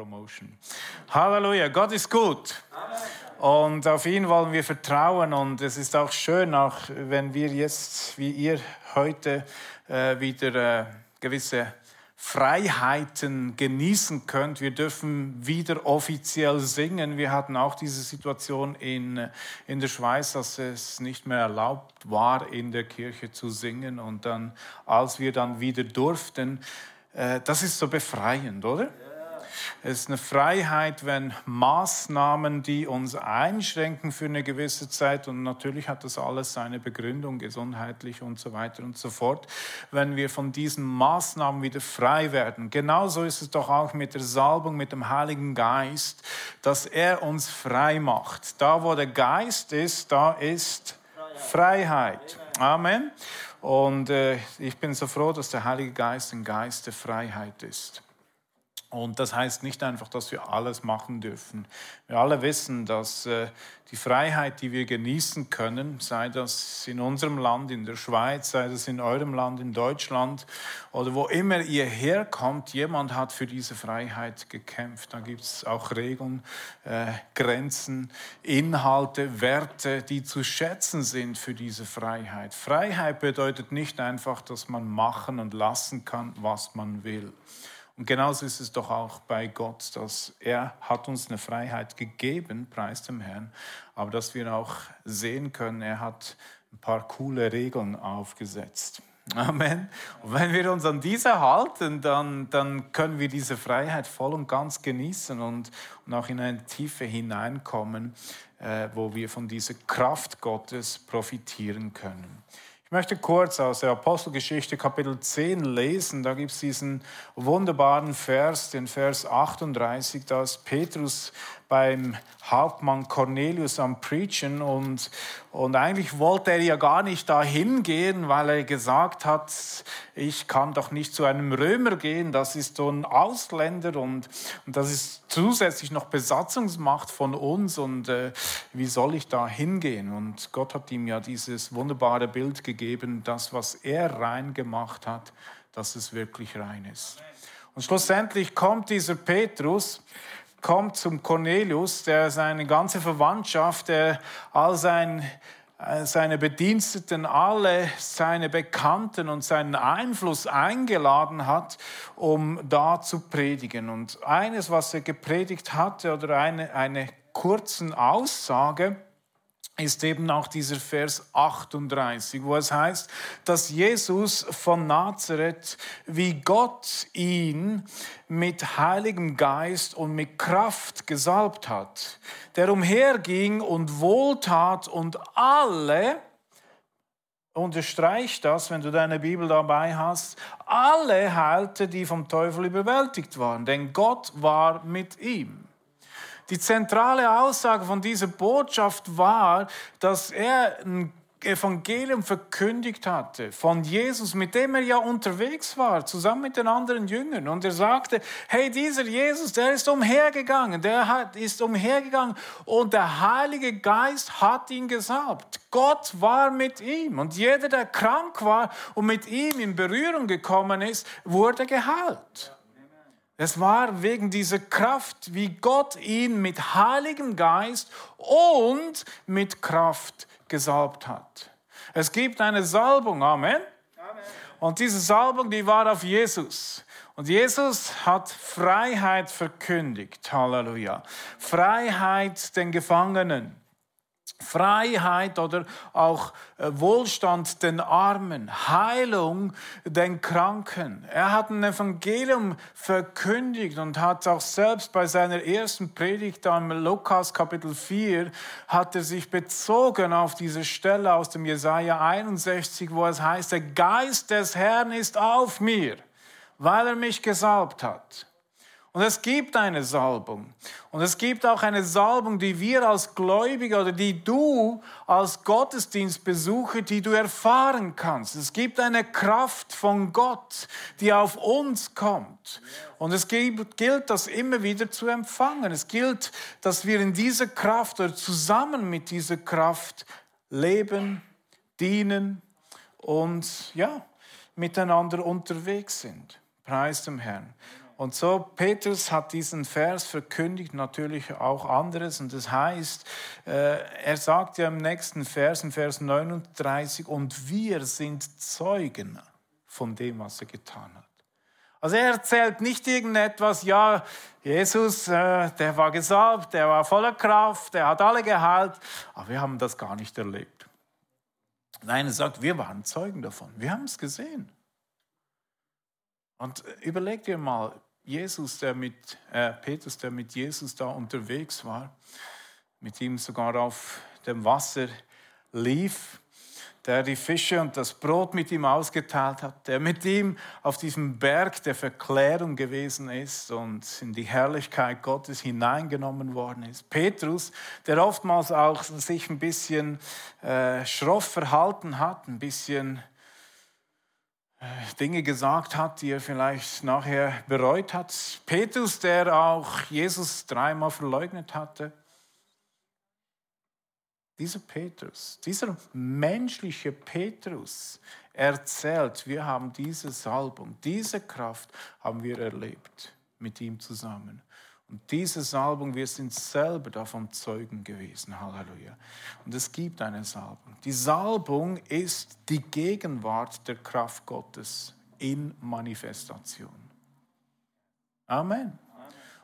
Promotion. Halleluja, Gott ist gut. Und auf ihn wollen wir vertrauen. Und es ist auch schön, auch wenn wir jetzt, wie ihr heute, äh, wieder äh, gewisse Freiheiten genießen könnt. Wir dürfen wieder offiziell singen. Wir hatten auch diese Situation in, in der Schweiz, dass es nicht mehr erlaubt war, in der Kirche zu singen. Und dann, als wir dann wieder durften, äh, das ist so befreiend, oder? Ja. Es ist eine Freiheit, wenn Maßnahmen, die uns einschränken für eine gewisse Zeit, und natürlich hat das alles seine Begründung, gesundheitlich und so weiter und so fort, wenn wir von diesen Maßnahmen wieder frei werden. Genauso ist es doch auch mit der Salbung, mit dem Heiligen Geist, dass er uns frei macht. Da, wo der Geist ist, da ist Freiheit. Amen. Und äh, ich bin so froh, dass der Heilige Geist ein Geist der Freiheit ist. Und das heißt nicht einfach, dass wir alles machen dürfen. Wir alle wissen, dass äh, die Freiheit, die wir genießen können, sei das in unserem Land, in der Schweiz, sei das in eurem Land, in Deutschland oder wo immer ihr herkommt, jemand hat für diese Freiheit gekämpft. Da gibt es auch Regeln, äh, Grenzen, Inhalte, Werte, die zu schätzen sind für diese Freiheit. Freiheit bedeutet nicht einfach, dass man machen und lassen kann, was man will. Und genauso ist es doch auch bei Gott, dass er hat uns eine Freiheit gegeben, preis dem Herrn, aber dass wir auch sehen können, er hat ein paar coole Regeln aufgesetzt. Amen. Und wenn wir uns an diese halten, dann, dann können wir diese Freiheit voll und ganz genießen und, und auch in eine Tiefe hineinkommen, äh, wo wir von dieser Kraft Gottes profitieren können. Ich möchte kurz aus der Apostelgeschichte Kapitel 10 lesen. Da gibt es diesen wunderbaren Vers, den Vers 38, da ist Petrus beim Hauptmann Cornelius am Preachen und, und eigentlich wollte er ja gar nicht dahin gehen, weil er gesagt hat, ich kann doch nicht zu einem Römer gehen, das ist so ein Ausländer und, und das ist zusätzlich noch Besatzungsmacht von uns und äh, wie soll ich da hingehen? Und Gott hat ihm ja dieses wunderbare Bild gegeben, das, was er rein gemacht hat, dass es wirklich rein ist. Und schlussendlich kommt dieser Petrus, kommt zum Cornelius, der seine ganze Verwandtschaft, der all sein, äh, seine Bediensteten, alle seine Bekannten und seinen Einfluss eingeladen hat, um da zu predigen. Und eines, was er gepredigt hatte, oder eine, eine kurzen Aussage, ist eben auch dieser Vers 38, wo es heißt, dass Jesus von Nazareth, wie Gott ihn mit Heiligem Geist und mit Kraft gesalbt hat, der umherging und wohltat und alle, unterstreich das, wenn du deine Bibel dabei hast, alle heilte, die vom Teufel überwältigt waren, denn Gott war mit ihm. Die zentrale Aussage von dieser Botschaft war, dass er ein Evangelium verkündigt hatte von Jesus, mit dem er ja unterwegs war, zusammen mit den anderen Jüngern. Und er sagte, hey, dieser Jesus, der ist umhergegangen, der hat, ist umhergegangen und der Heilige Geist hat ihn gesalbt. Gott war mit ihm und jeder, der krank war und mit ihm in Berührung gekommen ist, wurde geheilt. Es war wegen dieser Kraft, wie Gott ihn mit Heiligem Geist und mit Kraft gesalbt hat. Es gibt eine Salbung, Amen. Amen. Und diese Salbung, die war auf Jesus. Und Jesus hat Freiheit verkündigt. Halleluja. Freiheit den Gefangenen. Freiheit oder auch äh, Wohlstand den Armen, Heilung den Kranken. Er hat ein Evangelium verkündigt und hat auch selbst bei seiner ersten Predigt am Lukas Kapitel 4 hat er sich bezogen auf diese Stelle aus dem Jesaja 61, wo es heißt, der Geist des Herrn ist auf mir, weil er mich gesalbt hat und es gibt eine Salbung. Und es gibt auch eine Salbung, die wir als Gläubige oder die du als Gottesdienstbesucher, die du erfahren kannst. Es gibt eine Kraft von Gott, die auf uns kommt. Und es gilt, das immer wieder zu empfangen. Es gilt, dass wir in dieser Kraft oder zusammen mit dieser Kraft leben, dienen und ja, miteinander unterwegs sind. Preis dem Herrn. Und so, Petrus hat diesen Vers verkündigt, natürlich auch anderes. Und das heißt, äh, er sagt ja im nächsten Vers, in Vers 39, und wir sind Zeugen von dem, was er getan hat. Also er erzählt nicht irgendetwas, ja, Jesus, äh, der war gesalbt, der war voller Kraft, der hat alle geheilt, aber wir haben das gar nicht erlebt. Nein, er sagt, wir waren Zeugen davon, wir haben es gesehen. Und überleg dir mal, Jesus, der mit, äh, Petrus, der mit Jesus da unterwegs war, mit ihm sogar auf dem Wasser lief, der die Fische und das Brot mit ihm ausgeteilt hat, der mit ihm auf diesem Berg der Verklärung gewesen ist und in die Herrlichkeit Gottes hineingenommen worden ist. Petrus, der oftmals auch sich ein bisschen äh, schroff verhalten hat, ein bisschen Dinge gesagt hat, die er vielleicht nachher bereut hat. Petrus, der auch Jesus dreimal verleugnet hatte. Dieser Petrus, dieser menschliche Petrus erzählt, wir haben diese Salbung, diese Kraft haben wir erlebt mit ihm zusammen. Und diese Salbung, wir sind selber davon Zeugen gewesen. Halleluja. Und es gibt eine Salbung. Die Salbung ist die Gegenwart der Kraft Gottes in Manifestation. Amen.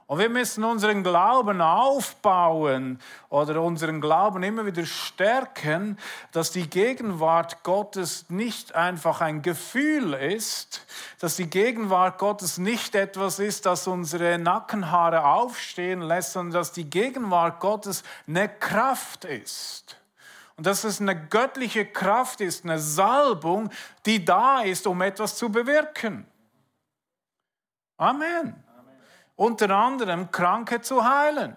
Und wir müssen unseren Glauben aufbauen oder unseren Glauben immer wieder stärken, dass die Gegenwart Gottes nicht einfach ein Gefühl ist, dass die Gegenwart Gottes nicht etwas ist, das unsere Nackenhaare aufstehen lässt, sondern dass die Gegenwart Gottes eine Kraft ist. Und dass es eine göttliche Kraft ist, eine Salbung, die da ist, um etwas zu bewirken. Amen unter anderem Kranke zu heilen,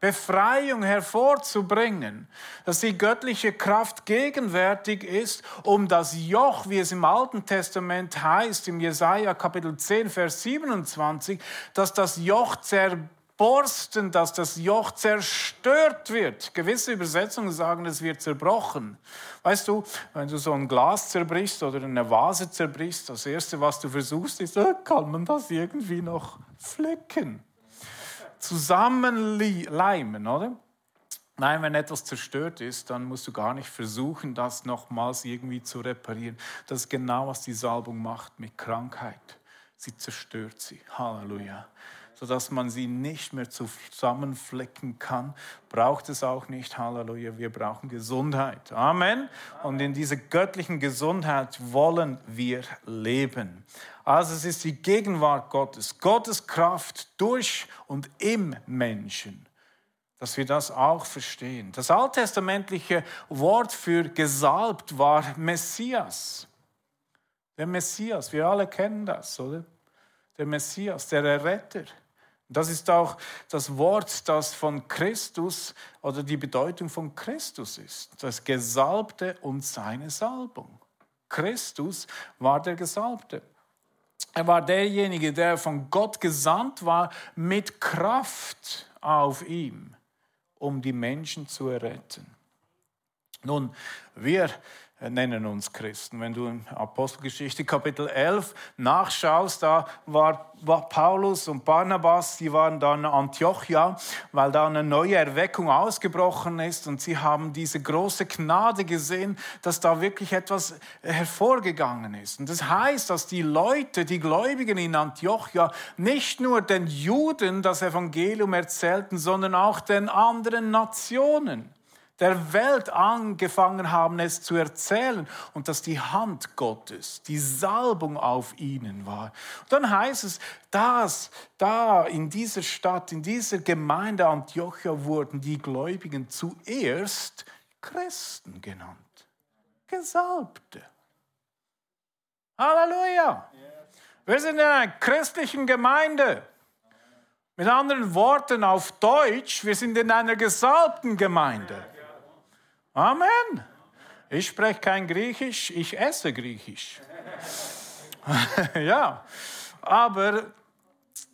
Befreiung hervorzubringen, dass die göttliche Kraft gegenwärtig ist, um das Joch, wie es im Alten Testament heißt, im Jesaja Kapitel 10, Vers 27, dass das Joch zerbricht Borsten, dass das Joch zerstört wird. Gewisse Übersetzungen sagen, es wird zerbrochen. Weißt du, wenn du so ein Glas zerbrichst oder eine Vase zerbrichst, das Erste, was du versuchst, ist, äh, kann man das irgendwie noch flicken? Zusammenleimen, oder? Nein, wenn etwas zerstört ist, dann musst du gar nicht versuchen, das nochmals irgendwie zu reparieren. Das ist genau, was die Salbung macht mit Krankheit. Sie zerstört sie. Halleluja sodass man sie nicht mehr zusammenflecken kann, braucht es auch nicht. Halleluja, wir brauchen Gesundheit. Amen. Und in dieser göttlichen Gesundheit wollen wir leben. Also es ist die Gegenwart Gottes, Gottes Kraft durch und im Menschen dass wir das auch verstehen. Das alttestamentliche Wort für gesalbt war Messias. Der Messias, wir alle kennen das, oder? Der Messias, der Erretter. Das ist auch das Wort, das von Christus oder die Bedeutung von Christus ist. Das Gesalbte und seine Salbung. Christus war der Gesalbte. Er war derjenige, der von Gott gesandt war mit Kraft auf ihm, um die Menschen zu erretten. Nun, wir nennen uns Christen. Wenn du in Apostelgeschichte Kapitel 11 nachschaust, da war Paulus und Barnabas, die waren dann in Antiochia, weil da eine neue Erweckung ausgebrochen ist und sie haben diese große Gnade gesehen, dass da wirklich etwas hervorgegangen ist. Und das heißt, dass die Leute, die Gläubigen in Antiochia nicht nur den Juden das Evangelium erzählten, sondern auch den anderen Nationen der Welt angefangen haben, es zu erzählen und dass die Hand Gottes, die Salbung auf ihnen war. Und dann heißt es, dass da in dieser Stadt, in dieser Gemeinde Antiochia wurden die Gläubigen zuerst Christen genannt. Gesalbte. Halleluja. Wir sind in einer christlichen Gemeinde. Mit anderen Worten auf Deutsch, wir sind in einer gesalbten Gemeinde. Amen. Ich spreche kein Griechisch, ich esse Griechisch. ja, aber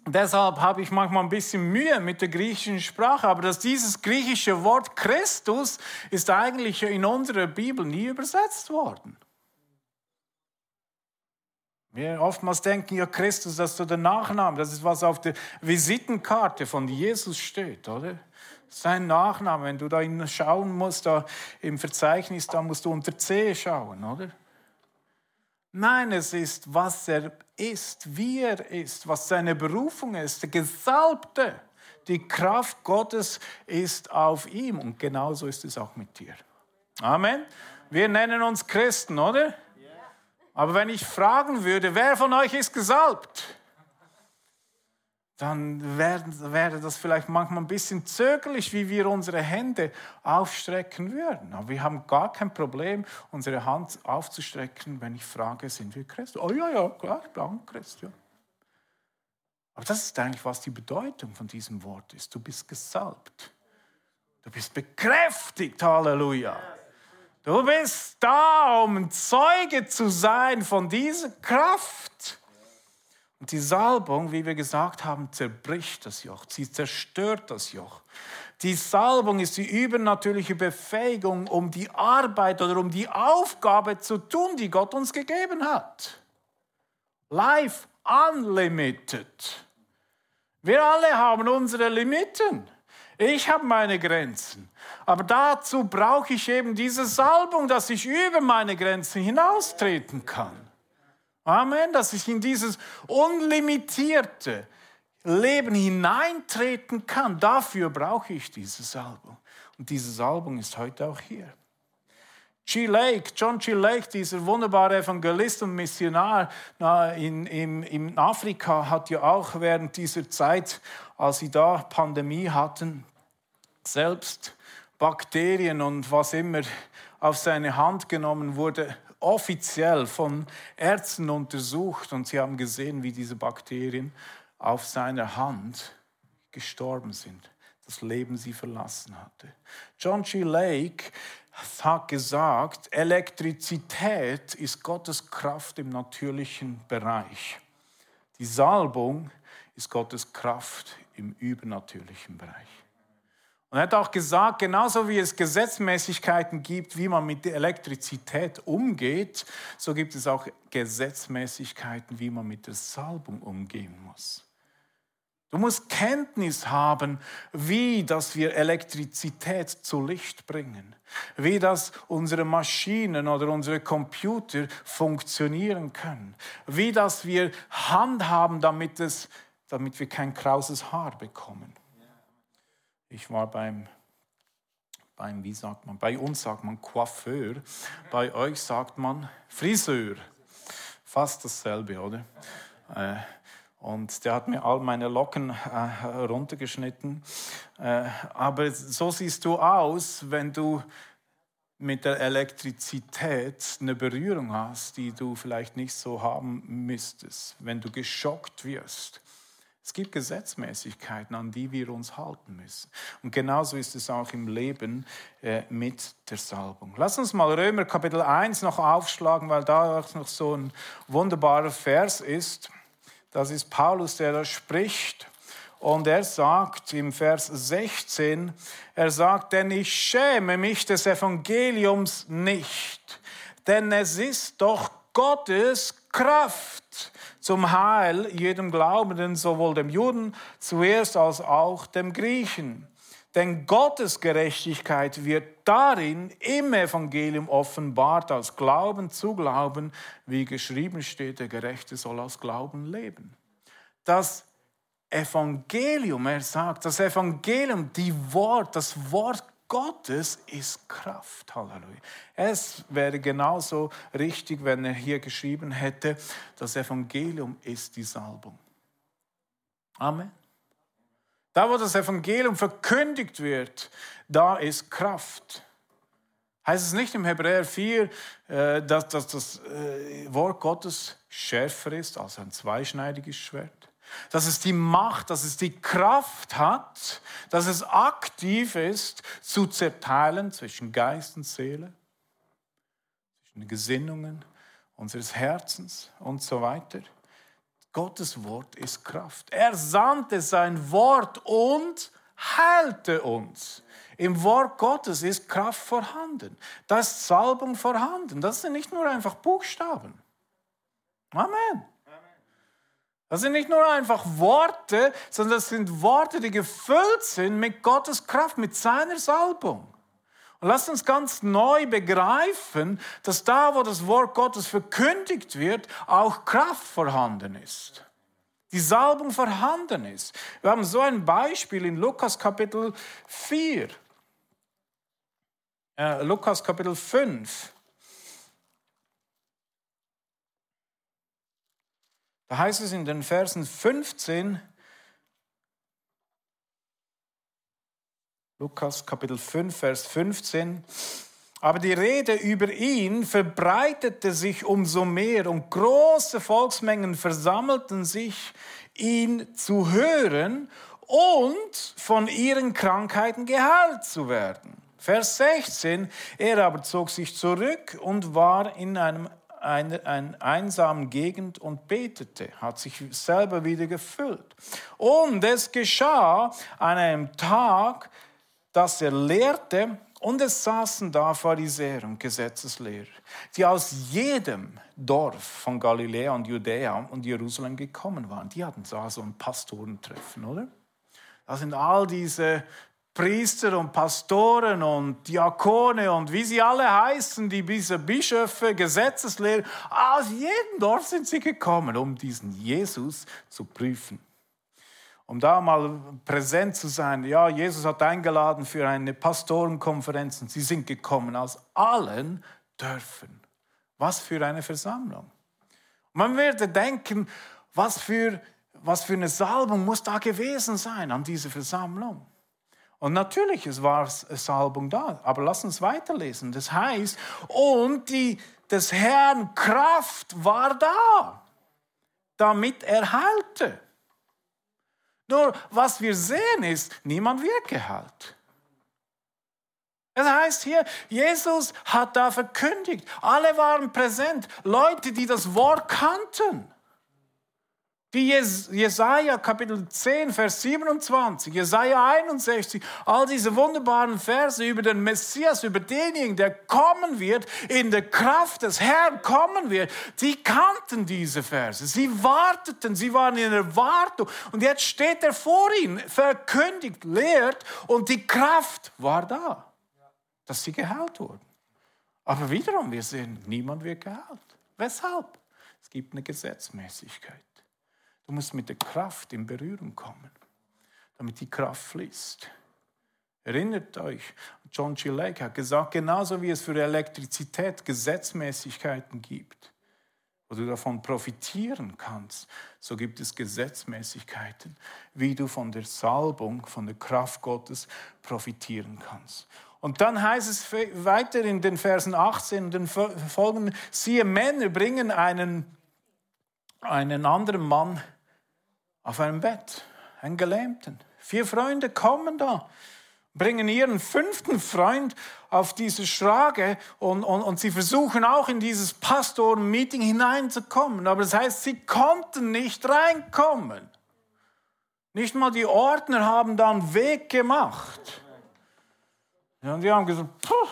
deshalb habe ich manchmal ein bisschen Mühe mit der griechischen Sprache. Aber dass dieses griechische Wort Christus ist eigentlich in unserer Bibel nie übersetzt worden. Wir oftmals denken, ja, Christus, das ist der Nachname, das ist was auf der Visitenkarte von Jesus steht, oder? Sein Nachname, wenn du da schauen musst, da im Verzeichnis, da musst du unter C schauen, oder? Nein, es ist, was er ist, wie er ist, was seine Berufung ist, der Gesalbte. Die Kraft Gottes ist auf ihm und genauso ist es auch mit dir. Amen. Wir nennen uns Christen, oder? Aber wenn ich fragen würde, wer von euch ist gesalbt? Dann wäre das vielleicht manchmal ein bisschen zögerlich, wie wir unsere Hände aufstrecken würden. Aber wir haben gar kein Problem, unsere Hand aufzustrecken, wenn ich frage, sind wir Christen? Oh ja, ja, klar, ich bin Christ. Ja. Aber das ist eigentlich, was die Bedeutung von diesem Wort ist. Du bist gesalbt. Du bist bekräftigt, Halleluja. Du bist da, um ein Zeuge zu sein von dieser Kraft. Und die Salbung, wie wir gesagt haben, zerbricht das Joch, sie zerstört das Joch. Die Salbung ist die übernatürliche Befähigung, um die Arbeit oder um die Aufgabe zu tun, die Gott uns gegeben hat. Life unlimited. Wir alle haben unsere Limiten. Ich habe meine Grenzen. Aber dazu brauche ich eben diese Salbung, dass ich über meine Grenzen hinaustreten kann. Amen, dass ich in dieses unlimitierte Leben hineintreten kann. Dafür brauche ich diese Salbung. Und diese Salbung ist heute auch hier. G. Lake, John G. Lake, dieser wunderbare Evangelist und Missionar in, in, in Afrika, hat ja auch während dieser Zeit, als sie da Pandemie hatten, selbst Bakterien und was immer auf seine Hand genommen wurde, offiziell von Ärzten untersucht und sie haben gesehen, wie diese Bakterien auf seiner Hand gestorben sind, das Leben sie verlassen hatte. John G. Lake hat gesagt, Elektrizität ist Gottes Kraft im natürlichen Bereich. Die Salbung ist Gottes Kraft im übernatürlichen Bereich. Und er hat auch gesagt, genauso wie es Gesetzmäßigkeiten gibt, wie man mit der Elektrizität umgeht, so gibt es auch Gesetzmäßigkeiten, wie man mit der Salbung umgehen muss. Du musst Kenntnis haben, wie dass wir Elektrizität zu Licht bringen, wie dass unsere Maschinen oder unsere Computer funktionieren können, wie dass wir handhaben, damit, es, damit wir kein krauses Haar bekommen. Ich war beim, beim, wie sagt man, bei uns sagt man Coiffeur, bei euch sagt man Friseur. Fast dasselbe, oder? Äh, und der hat mir all meine Locken äh, runtergeschnitten. Äh, aber so siehst du aus, wenn du mit der Elektrizität eine Berührung hast, die du vielleicht nicht so haben müsstest, wenn du geschockt wirst. Es gibt Gesetzmäßigkeiten, an die wir uns halten müssen. Und genauso ist es auch im Leben äh, mit der Salbung. Lass uns mal Römer Kapitel 1 noch aufschlagen, weil da noch so ein wunderbarer Vers ist. Das ist Paulus, der da spricht. Und er sagt im Vers 16, er sagt, denn ich schäme mich des Evangeliums nicht, denn es ist doch Gottes Kraft zum Heil jedem Glaubenden, sowohl dem Juden zuerst als auch dem Griechen. Denn Gottes Gerechtigkeit wird darin im Evangelium offenbart, als Glauben zu Glauben, wie geschrieben steht, der Gerechte soll aus Glauben leben. Das Evangelium, er sagt, das Evangelium, die Wort, das Wort Gottes ist Kraft. Halleluja. Es wäre genauso richtig, wenn er hier geschrieben hätte, das Evangelium ist die Salbung. Amen. Da, wo das Evangelium verkündigt wird, da ist Kraft. Heißt es nicht im Hebräer 4, äh, dass, das äh, Wort Gottes schärfer ist als ein zweischneidiges Schwert? Dass es die Macht, dass es die Kraft hat, dass es aktiv ist, zu zerteilen zwischen Geist und Seele, zwischen den Gesinnungen unseres Herzens und so weiter. Gottes Wort ist Kraft. Er sandte sein Wort und heilte uns. Im Wort Gottes ist Kraft vorhanden. Da ist Salbung vorhanden. Das sind nicht nur einfach Buchstaben. Amen. Das sind nicht nur einfach Worte, sondern das sind Worte, die gefüllt sind mit Gottes Kraft, mit seiner Salbung. Und lasst uns ganz neu begreifen, dass da, wo das Wort Gottes verkündigt wird, auch Kraft vorhanden ist. Die Salbung vorhanden ist. Wir haben so ein Beispiel in Lukas Kapitel 4. Äh, Lukas Kapitel 5. Da heißt es in den Versen 15, Lukas Kapitel 5, Vers 15, aber die Rede über ihn verbreitete sich umso mehr und große Volksmengen versammelten sich, ihn zu hören und von ihren Krankheiten geheilt zu werden. Vers 16, er aber zog sich zurück und war in einem eine, eine einsame Gegend und betete, hat sich selber wieder gefüllt. Und es geschah an einem Tag, dass er lehrte, und es saßen da Pharisäer und Gesetzeslehrer, die aus jedem Dorf von Galiläa und Judäa und Jerusalem gekommen waren. Die hatten da so ein Pastorentreffen, oder? Da sind all diese Priester und Pastoren und Diakone und wie sie alle heißen, die diese Bischöfe, Gesetzeslehrer, aus jedem Dorf sind sie gekommen, um diesen Jesus zu prüfen. Um da mal präsent zu sein. Ja, Jesus hat eingeladen für eine Pastorenkonferenz und sie sind gekommen aus allen Dörfern. Was für eine Versammlung. Man würde denken, was für, was für eine Salbung muss da gewesen sein an dieser Versammlung. Und natürlich, es war Salbung da, aber lass uns weiterlesen. Das heißt, und die, des Herrn Kraft war da, damit er heilte. Nur was wir sehen ist, niemand wird geheilt. Das heißt hier, Jesus hat da verkündigt, alle waren präsent, Leute, die das Wort kannten. Wie Jesaja Kapitel 10, Vers 27, Jesaja 61, all diese wunderbaren Verse über den Messias, über denjenigen, der kommen wird, in der Kraft des Herrn kommen wird, die kannten diese Verse. Sie warteten, sie waren in Erwartung. Und jetzt steht er vor ihnen, verkündigt, lehrt und die Kraft war da, dass sie geheilt wurden. Aber wiederum, wir sehen, niemand wird geheilt. Weshalb? Es gibt eine Gesetzmäßigkeit. Du musst mit der Kraft in Berührung kommen, damit die Kraft fließt. Erinnert euch, John G. Lake hat gesagt, genauso wie es für Elektrizität Gesetzmäßigkeiten gibt, wo du davon profitieren kannst, so gibt es Gesetzmäßigkeiten, wie du von der Salbung, von der Kraft Gottes profitieren kannst. Und dann heißt es weiter in den Versen 18 und den folgenden, siehe Männer bringen einen, einen anderen Mann auf einem Bett, einen Gelähmten. Vier Freunde kommen da, bringen ihren fünften Freund auf diese Schrage und, und, und sie versuchen auch in dieses Pastoren-Meeting hineinzukommen. Aber das heißt, sie konnten nicht reinkommen. Nicht mal die Ordner haben da einen Weg gemacht. Ja, und die haben gesagt, Puh,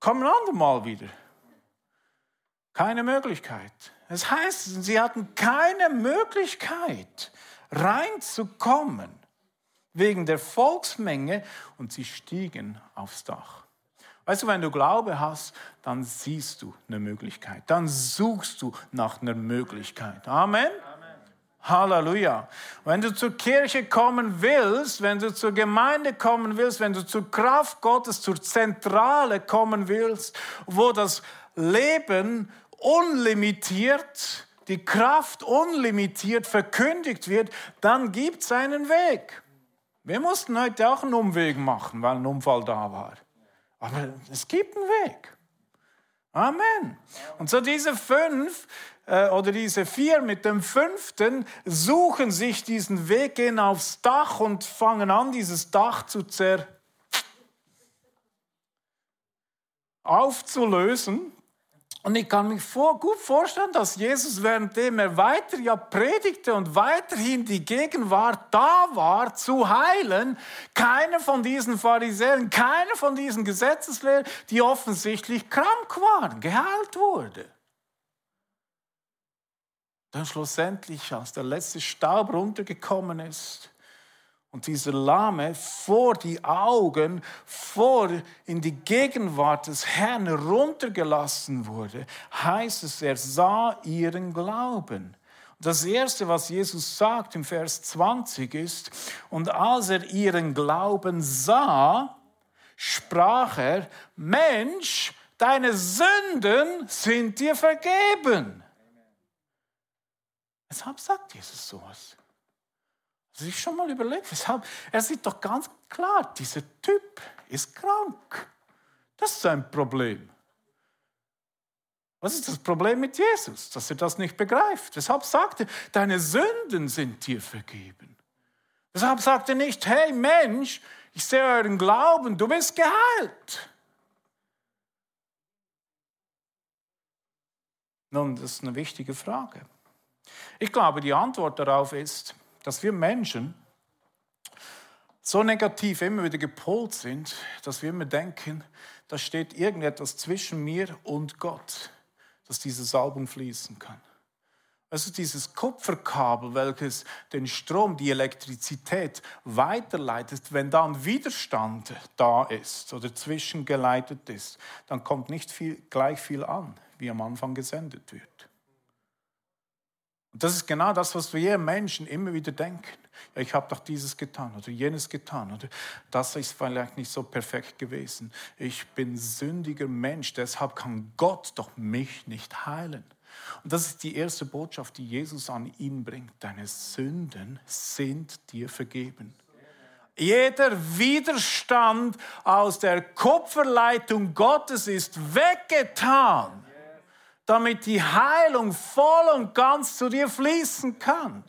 kommen andermal wieder. Keine Möglichkeit. Das heißt, sie hatten keine Möglichkeit, reinzukommen wegen der Volksmenge und sie stiegen aufs Dach. Weißt du, wenn du Glaube hast, dann siehst du eine Möglichkeit. Dann suchst du nach einer Möglichkeit. Amen. Halleluja. Wenn du zur Kirche kommen willst, wenn du zur Gemeinde kommen willst, wenn du zur Kraft Gottes, zur Zentrale kommen willst, wo das Leben unlimitiert, die Kraft unlimitiert verkündigt wird, dann gibt es einen Weg. Wir mussten heute auch einen Umweg machen, weil ein Unfall da war. Aber es gibt einen Weg. Amen. Und so diese fünf äh, oder diese vier mit dem fünften suchen sich diesen Weg, gehen aufs Dach und fangen an, dieses Dach zu zer aufzulösen. Und ich kann mich vor, gut vorstellen, dass Jesus, währenddem er weiter ja predigte und weiterhin die Gegenwart da war, zu heilen, keiner von diesen Pharisäern, keiner von diesen Gesetzeslehrern, die offensichtlich krank waren, geheilt wurde. Dann schlussendlich, als der letzte Staub runtergekommen ist und dieser Lahme vor die Augen, vor in die Gegenwart des Herrn runtergelassen wurde, heißt es, er sah ihren Glauben. Das Erste, was Jesus sagt im Vers 20 ist, und als er ihren Glauben sah, sprach er, Mensch, deine Sünden sind dir vergeben. Weshalb sagt Jesus sowas? Sich schon mal überlegt, weshalb? Er sieht doch ganz klar, dieser Typ ist krank. Das ist sein Problem. Was ist das Problem mit Jesus? Dass er das nicht begreift. Weshalb sagt er, deine Sünden sind dir vergeben? Weshalb sagt er nicht, hey Mensch, ich sehe euren Glauben, du bist geheilt. Nun, das ist eine wichtige Frage. Ich glaube, die Antwort darauf ist, dass wir Menschen so negativ immer wieder gepolt sind, dass wir immer denken, da steht irgendetwas zwischen mir und Gott, dass diese Salbung fließen kann. Also dieses Kupferkabel, welches den Strom, die Elektrizität weiterleitet, wenn da ein Widerstand da ist oder zwischengeleitet ist, dann kommt nicht viel, gleich viel an, wie am Anfang gesendet wird. Und das ist genau das, was wir Menschen immer wieder denken. Ja, ich habe doch dieses getan oder jenes getan oder das ist vielleicht nicht so perfekt gewesen. Ich bin sündiger Mensch, deshalb kann Gott doch mich nicht heilen. Und das ist die erste Botschaft, die Jesus an ihn bringt. Deine Sünden sind dir vergeben. Jeder Widerstand aus der Kupferleitung Gottes ist weggetan damit die Heilung voll und ganz zu dir fließen kann.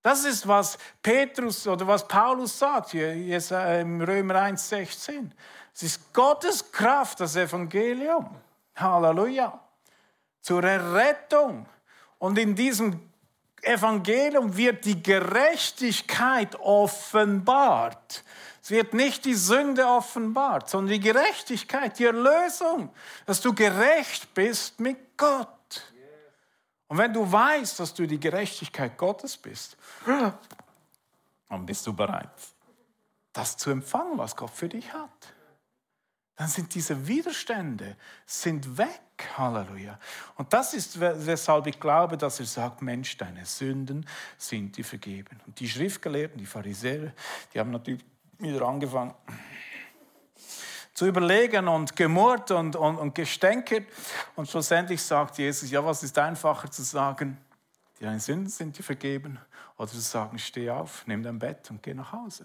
Das ist, was Petrus oder was Paulus sagt hier im Römer 1,16. Es ist Gottes Kraft, das Evangelium. Halleluja. Zur Errettung. Und in diesem Evangelium wird die Gerechtigkeit offenbart. Es wird nicht die Sünde offenbart, sondern die Gerechtigkeit, die Erlösung, dass du gerecht bist mit Gott. Und wenn du weißt, dass du die Gerechtigkeit Gottes bist, dann bist du bereit, das zu empfangen, was Gott für dich hat. Dann sind diese Widerstände sind weg. Halleluja. Und das ist, weshalb ich glaube, dass er sagt, Mensch, deine Sünden sind dir vergeben. Und die Schriftgelehrten, die Pharisäer, die haben natürlich wieder angefangen zu überlegen und gemurrt und, und, und gestänkert. Und schlussendlich sagt Jesus, ja, was ist einfacher zu sagen? Deine Sünden sind dir vergeben. Oder zu sagen, steh auf, nimm dein Bett und geh nach Hause.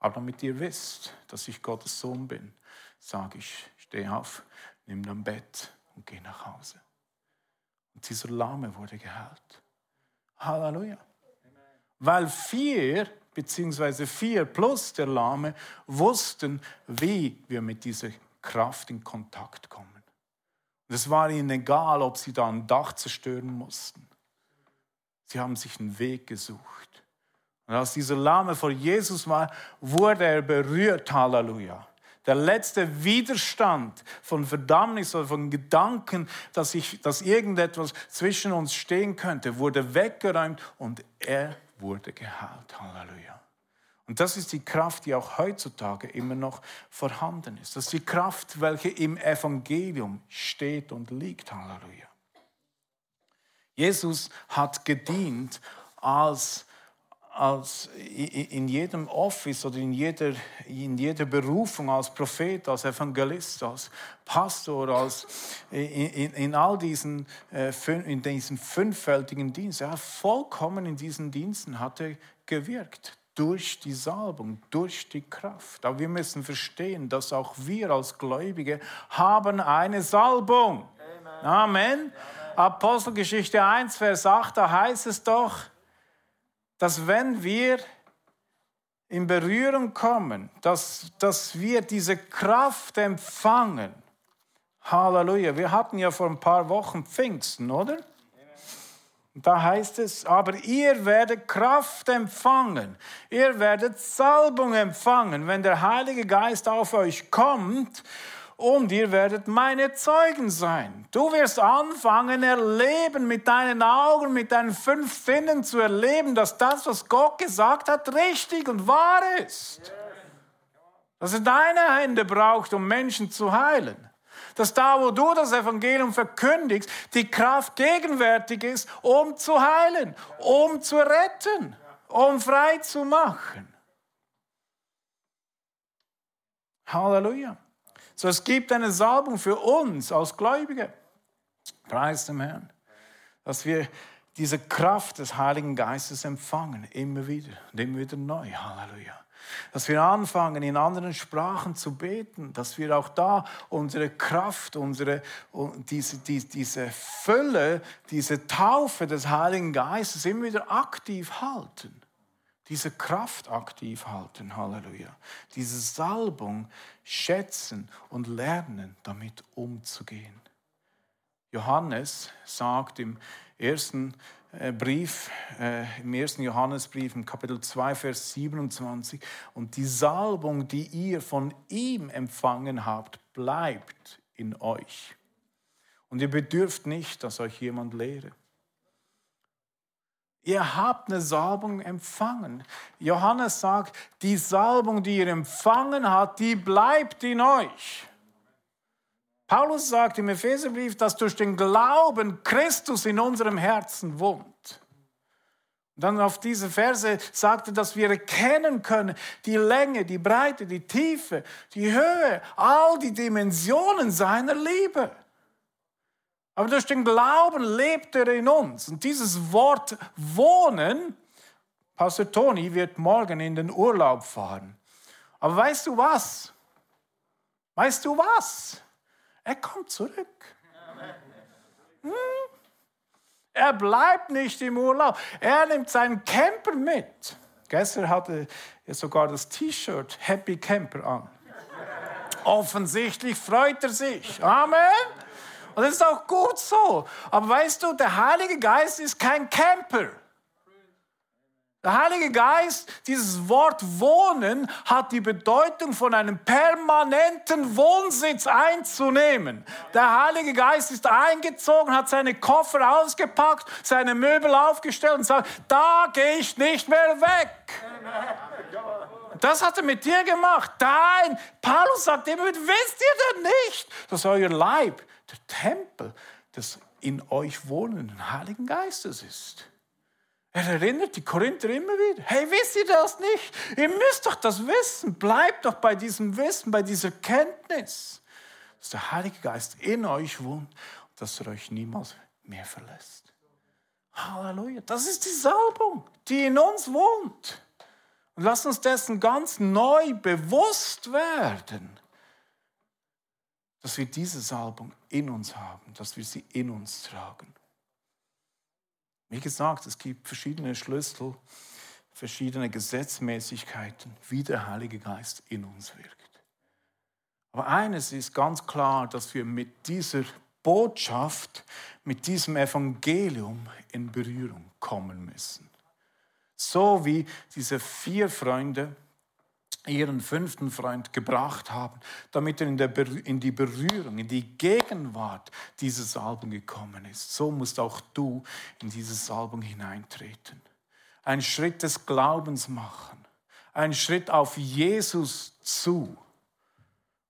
Aber damit ihr wisst, dass ich Gottes Sohn bin, sage ich, steh auf, nimm dein Bett und geh nach Hause. Und dieser Lahme wurde geheilt. Halleluja. Weil vier beziehungsweise vier plus der Lahme wussten, wie wir mit dieser Kraft in Kontakt kommen. es war ihnen egal, ob sie da ein Dach zerstören mussten. Sie haben sich einen Weg gesucht. Und als dieser Lahme vor Jesus war, wurde er berührt. Halleluja. Der letzte Widerstand von Verdammnis oder von Gedanken, dass, ich, dass irgendetwas zwischen uns stehen könnte, wurde weggeräumt und er wurde geheilt. Halleluja. Und das ist die Kraft, die auch heutzutage immer noch vorhanden ist. Das ist die Kraft, welche im Evangelium steht und liegt. Halleluja. Jesus hat gedient als als in jedem Office oder in jeder, in jeder Berufung als Prophet, als Evangelist, als Pastor, als in, in, all diesen, äh, in diesen fünffältigen Diensten, ja, vollkommen in diesen Diensten hat er gewirkt. Durch die Salbung, durch die Kraft. Aber wir müssen verstehen, dass auch wir als Gläubige haben eine Salbung. Amen. Amen. Amen. Apostelgeschichte 1, Vers 8, da heißt es doch, dass wenn wir in Berührung kommen, dass, dass wir diese Kraft empfangen. Halleluja. Wir hatten ja vor ein paar Wochen Pfingsten, oder? Da heißt es, aber ihr werdet Kraft empfangen, ihr werdet Salbung empfangen, wenn der Heilige Geist auf euch kommt und ihr werdet meine Zeugen sein. Du wirst anfangen, erleben mit deinen Augen, mit deinen fünf Sinnen zu erleben, dass das, was Gott gesagt hat, richtig und wahr ist. Dass er deine Hände braucht, um Menschen zu heilen. Dass da, wo du das Evangelium verkündigst, die Kraft gegenwärtig ist, um zu heilen, um zu retten, um frei zu machen. Halleluja. So, es gibt eine Salbung für uns als Gläubige. Preis dem Herrn. Dass wir diese Kraft des Heiligen Geistes empfangen, immer wieder und immer wieder neu. Halleluja. Dass wir anfangen, in anderen Sprachen zu beten, dass wir auch da unsere Kraft, unsere, diese, diese, diese Fülle, diese Taufe des Heiligen Geistes immer wieder aktiv halten diese Kraft aktiv halten, Halleluja. Diese Salbung schätzen und lernen, damit umzugehen. Johannes sagt im ersten äh, Brief, äh, im ersten Johannesbrief, im Kapitel 2, Vers 27, und die Salbung, die ihr von ihm empfangen habt, bleibt in euch. Und ihr bedürft nicht, dass euch jemand lehre. Ihr habt eine Salbung empfangen. Johannes sagt, die Salbung, die ihr empfangen habt, die bleibt in euch. Paulus sagt im Epheserbrief, dass durch den Glauben Christus in unserem Herzen wohnt. Und dann auf diese Verse sagt er, dass wir erkennen können, die Länge, die Breite, die Tiefe, die Höhe, all die Dimensionen seiner Liebe. Aber durch den Glauben lebt er in uns. Und dieses Wort wohnen, Pastor Toni wird morgen in den Urlaub fahren. Aber weißt du was? Weißt du was? Er kommt zurück. Hm? Er bleibt nicht im Urlaub. Er nimmt seinen Camper mit. Gestern hatte er sogar das T-Shirt Happy Camper an. Offensichtlich freut er sich. Amen. Und das ist auch gut so. Aber weißt du, der Heilige Geist ist kein Camper. Der Heilige Geist, dieses Wort wohnen, hat die Bedeutung von einem permanenten Wohnsitz einzunehmen. Der Heilige Geist ist eingezogen, hat seine Koffer ausgepackt, seine Möbel aufgestellt und sagt, da gehe ich nicht mehr weg. Das hat er mit dir gemacht. Dein, Paulus sagt immer, wisst ihr denn nicht, dass euer Leib der Tempel des in euch wohnenden Heiligen Geistes ist. Er erinnert die Korinther immer wieder. Hey, wisst ihr das nicht? Ihr müsst doch das wissen. Bleibt doch bei diesem Wissen, bei dieser Kenntnis, dass der Heilige Geist in euch wohnt und dass er euch niemals mehr verlässt. Halleluja. Das ist die Salbung, die in uns wohnt. Und lasst uns dessen ganz neu bewusst werden dass wir diese Salbung in uns haben, dass wir sie in uns tragen. Wie gesagt, es gibt verschiedene Schlüssel, verschiedene Gesetzmäßigkeiten, wie der Heilige Geist in uns wirkt. Aber eines ist ganz klar, dass wir mit dieser Botschaft, mit diesem Evangelium in Berührung kommen müssen. So wie diese vier Freunde ihren fünften Freund gebracht haben, damit er in, in, die Berührung, in die Gegenwart dieses Salbung gekommen ist. So musst auch du in diese Salbung hineintreten. Einen Schritt des Glaubens machen. Einen Schritt auf Jesus zu.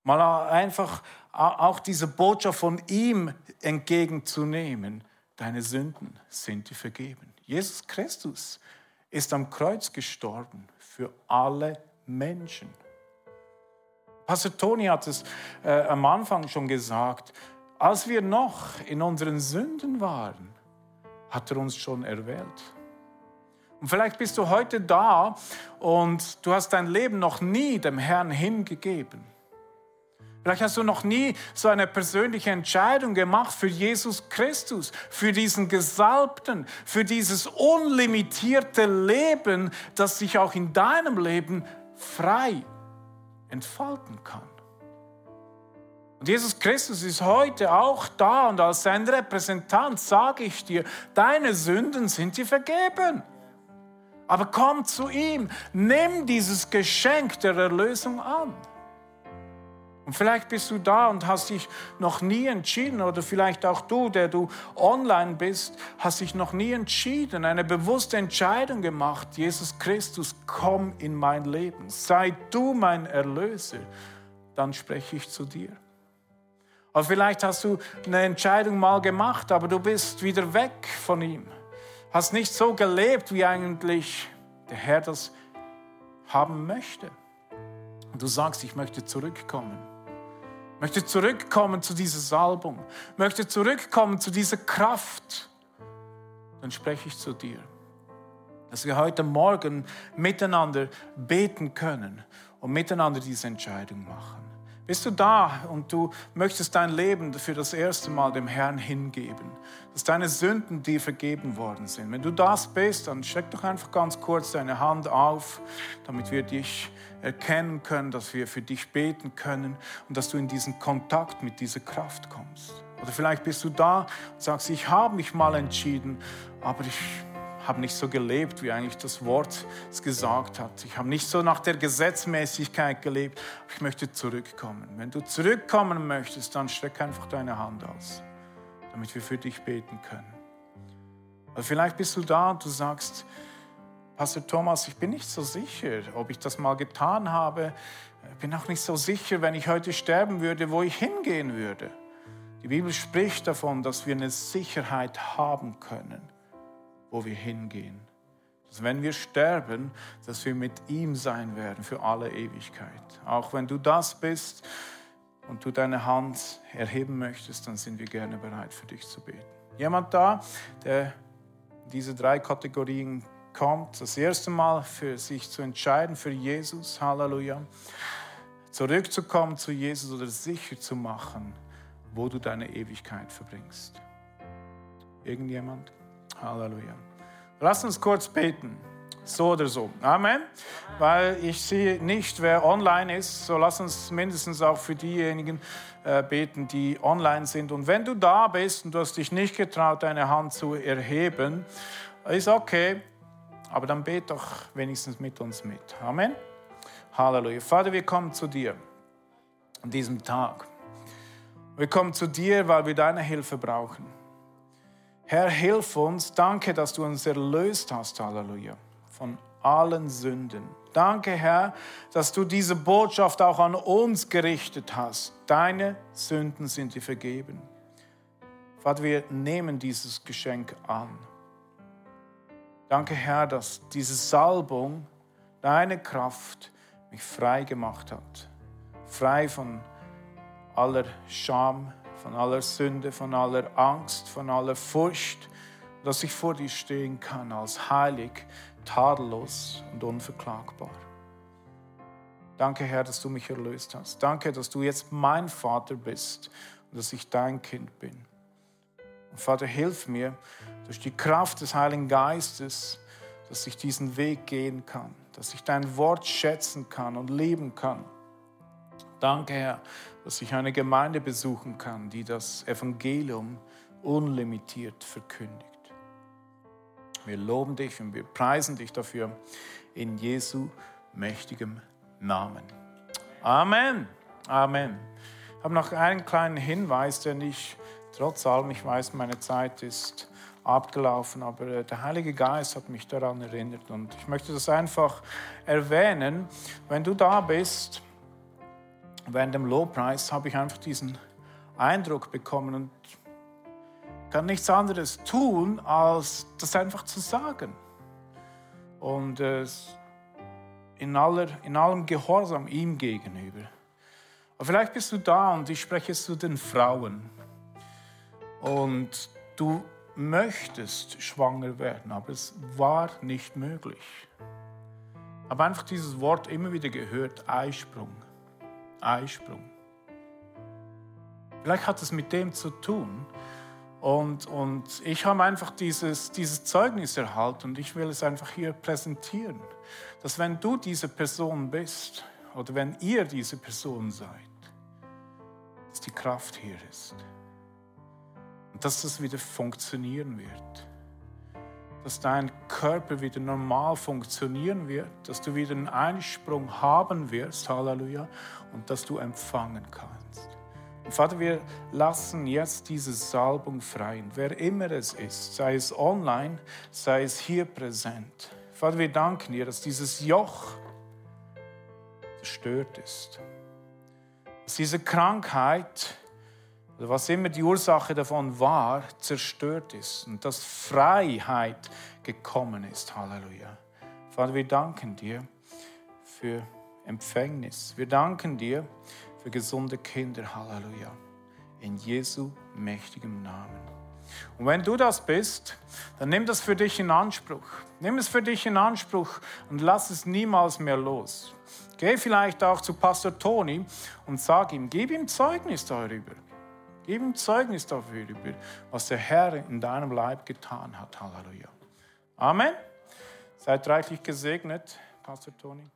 Mal einfach auch diese Botschaft von ihm entgegenzunehmen. Deine Sünden sind dir vergeben. Jesus Christus ist am Kreuz gestorben für alle Menschen. Pastor Toni hat es äh, am Anfang schon gesagt, als wir noch in unseren Sünden waren, hat er uns schon erwählt. Und vielleicht bist du heute da und du hast dein Leben noch nie dem Herrn hingegeben. Vielleicht hast du noch nie so eine persönliche Entscheidung gemacht für Jesus Christus, für diesen Gesalbten, für dieses unlimitierte Leben, das sich auch in deinem Leben frei entfalten kann. Und Jesus Christus ist heute auch da und als sein Repräsentant sage ich dir, deine Sünden sind dir vergeben. Aber komm zu ihm, nimm dieses Geschenk der Erlösung an. Und vielleicht bist du da und hast dich noch nie entschieden, oder vielleicht auch du, der du online bist, hast dich noch nie entschieden, eine bewusste Entscheidung gemacht. Jesus Christus, komm in mein Leben. Sei du mein Erlöser. Dann spreche ich zu dir. Oder vielleicht hast du eine Entscheidung mal gemacht, aber du bist wieder weg von ihm. Hast nicht so gelebt, wie eigentlich der Herr das haben möchte. Und du sagst, ich möchte zurückkommen. Möchte zurückkommen zu dieser Salbung. Möchte zurückkommen zu dieser Kraft. Dann spreche ich zu dir. Dass wir heute Morgen miteinander beten können und miteinander diese Entscheidung machen. Bist du da und du möchtest dein Leben für das erste Mal dem Herrn hingeben, dass deine Sünden dir vergeben worden sind? Wenn du das bist, dann streck doch einfach ganz kurz deine Hand auf, damit wir dich erkennen können, dass wir für dich beten können und dass du in diesen Kontakt mit dieser Kraft kommst. Oder vielleicht bist du da und sagst, ich habe mich mal entschieden, aber ich habe nicht so gelebt, wie eigentlich das Wort es gesagt hat. Ich habe nicht so nach der Gesetzmäßigkeit gelebt. Ich möchte zurückkommen. Wenn du zurückkommen möchtest, dann streck einfach deine Hand aus, damit wir für dich beten können. Oder vielleicht bist du da und du sagst, Pastor Thomas, ich bin nicht so sicher, ob ich das mal getan habe. Ich bin auch nicht so sicher, wenn ich heute sterben würde, wo ich hingehen würde. Die Bibel spricht davon, dass wir eine Sicherheit haben können wo wir hingehen. Dass wenn wir sterben, dass wir mit ihm sein werden für alle Ewigkeit. Auch wenn du das bist und du deine Hand erheben möchtest, dann sind wir gerne bereit für dich zu beten. Jemand da, der diese drei Kategorien kommt, das erste Mal für sich zu entscheiden für Jesus, Halleluja, zurückzukommen zu Jesus oder sicher zu machen, wo du deine Ewigkeit verbringst. Irgendjemand? Halleluja. Lass uns kurz beten. So oder so. Amen. Weil ich sehe nicht, wer online ist. So lass uns mindestens auch für diejenigen äh, beten, die online sind. Und wenn du da bist und du hast dich nicht getraut, deine Hand zu erheben, ist okay. Aber dann bet doch wenigstens mit uns mit. Amen. Halleluja. Vater, wir kommen zu dir an diesem Tag. Wir kommen zu dir, weil wir deine Hilfe brauchen. Herr, hilf uns. Danke, dass du uns erlöst hast, Halleluja, von allen Sünden. Danke, Herr, dass du diese Botschaft auch an uns gerichtet hast. Deine Sünden sind dir vergeben. Vater, wir nehmen dieses Geschenk an. Danke, Herr, dass diese Salbung, deine Kraft mich frei gemacht hat. Frei von aller Scham, von aller Sünde, von aller Angst, von aller Furcht, dass ich vor dir stehen kann als heilig, tadellos und unverklagbar. Danke, Herr, dass du mich erlöst hast. Danke, dass du jetzt mein Vater bist und dass ich dein Kind bin. Und Vater, hilf mir durch die Kraft des Heiligen Geistes, dass ich diesen Weg gehen kann, dass ich dein Wort schätzen kann und lieben kann. Danke, Herr, dass ich eine Gemeinde besuchen kann, die das Evangelium unlimitiert verkündigt. Wir loben dich und wir preisen dich dafür in Jesu mächtigem Namen. Amen. Amen. Ich habe noch einen kleinen Hinweis, den ich trotz allem, ich weiß, meine Zeit ist abgelaufen, aber äh, der Heilige Geist hat mich daran erinnert und ich möchte das einfach erwähnen. Wenn du da bist, während dem Lobpreis habe ich einfach diesen Eindruck bekommen und kann nichts anderes tun, als das einfach zu sagen. Und äh, in, aller, in allem Gehorsam ihm gegenüber. Aber vielleicht bist du da und ich spreche zu den Frauen. Und du möchtest schwanger werden, aber es war nicht möglich. Aber einfach dieses Wort immer wieder gehört, Eisprung. Eisprung. Vielleicht hat es mit dem zu tun. Und, und ich habe einfach dieses, dieses Zeugnis erhalten und ich will es einfach hier präsentieren. Dass wenn du diese Person bist oder wenn ihr diese Person seid, dass die Kraft hier ist. Und dass das wieder funktionieren wird. dass dein Körper wieder normal funktionieren wird, dass du wieder einen Einsprung haben wirst, Halleluja, und dass du empfangen kannst. Und Vater, wir lassen jetzt diese Salbung frei, wer immer es ist, sei es online, sei es hier präsent. Vater, wir danken dir, dass dieses Joch zerstört ist, dass diese Krankheit was immer die Ursache davon war, zerstört ist und dass Freiheit gekommen ist. Halleluja. Vater, wir danken dir für Empfängnis. Wir danken dir für gesunde Kinder. Halleluja. In Jesu mächtigem Namen. Und wenn du das bist, dann nimm das für dich in Anspruch. Nimm es für dich in Anspruch und lass es niemals mehr los. Geh vielleicht auch zu Pastor Toni und sag ihm, gib ihm Zeugnis darüber. Gib ihm Zeugnis dafür, was der Herr in deinem Leib getan hat. Halleluja. Amen. Seid reichlich gesegnet, Pastor Toni.